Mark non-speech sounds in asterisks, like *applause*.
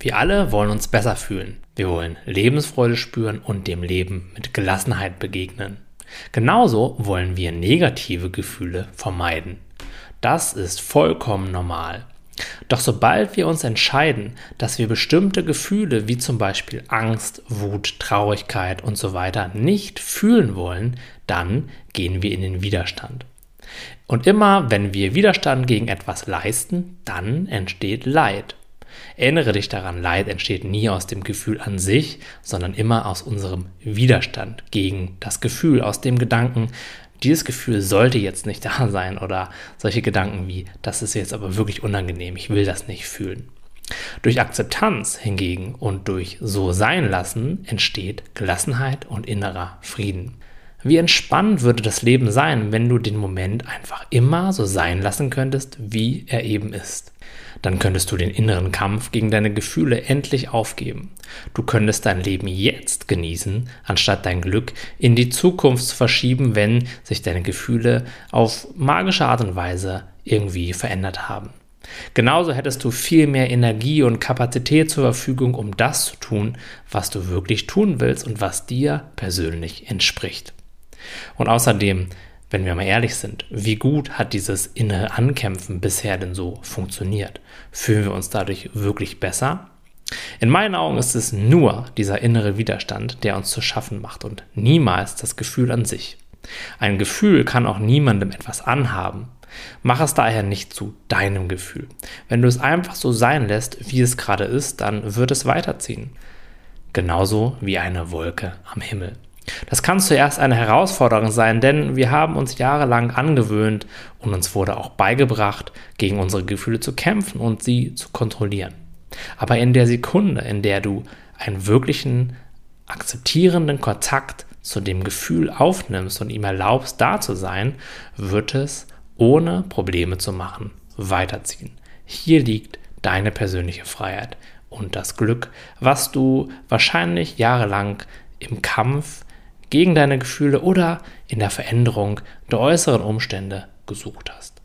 Wir alle wollen uns besser fühlen. Wir wollen Lebensfreude spüren und dem Leben mit Gelassenheit begegnen. Genauso wollen wir negative Gefühle vermeiden. Das ist vollkommen normal. Doch sobald wir uns entscheiden, dass wir bestimmte Gefühle wie zum Beispiel Angst, Wut, Traurigkeit und so weiter nicht fühlen wollen, dann gehen wir in den Widerstand. Und immer wenn wir Widerstand gegen etwas leisten, dann entsteht Leid. Erinnere dich daran, Leid entsteht nie aus dem Gefühl an sich, sondern immer aus unserem Widerstand gegen das Gefühl, aus dem Gedanken, dieses Gefühl sollte jetzt nicht *laughs* da sein oder solche Gedanken wie, das ist jetzt aber wirklich unangenehm, ich will das nicht fühlen. Durch Akzeptanz hingegen und durch so sein lassen entsteht Gelassenheit und innerer Frieden. Wie entspannt würde das Leben sein, wenn du den Moment einfach immer so sein lassen könntest, wie er eben ist. Dann könntest du den inneren Kampf gegen deine Gefühle endlich aufgeben. Du könntest dein Leben jetzt genießen, anstatt dein Glück in die Zukunft zu verschieben, wenn sich deine Gefühle auf magische Art und Weise irgendwie verändert haben. Genauso hättest du viel mehr Energie und Kapazität zur Verfügung, um das zu tun, was du wirklich tun willst und was dir persönlich entspricht. Und außerdem, wenn wir mal ehrlich sind, wie gut hat dieses innere Ankämpfen bisher denn so funktioniert? Fühlen wir uns dadurch wirklich besser? In meinen Augen ist es nur dieser innere Widerstand, der uns zu schaffen macht und niemals das Gefühl an sich. Ein Gefühl kann auch niemandem etwas anhaben. Mach es daher nicht zu deinem Gefühl. Wenn du es einfach so sein lässt, wie es gerade ist, dann wird es weiterziehen. Genauso wie eine Wolke am Himmel. Das kann zuerst eine Herausforderung sein, denn wir haben uns jahrelang angewöhnt und uns wurde auch beigebracht, gegen unsere Gefühle zu kämpfen und sie zu kontrollieren. Aber in der Sekunde, in der du einen wirklichen akzeptierenden Kontakt zu dem Gefühl aufnimmst und ihm erlaubst, da zu sein, wird es ohne Probleme zu machen weiterziehen. Hier liegt deine persönliche Freiheit und das Glück, was du wahrscheinlich jahrelang im Kampf gegen deine Gefühle oder in der Veränderung der äußeren Umstände gesucht hast.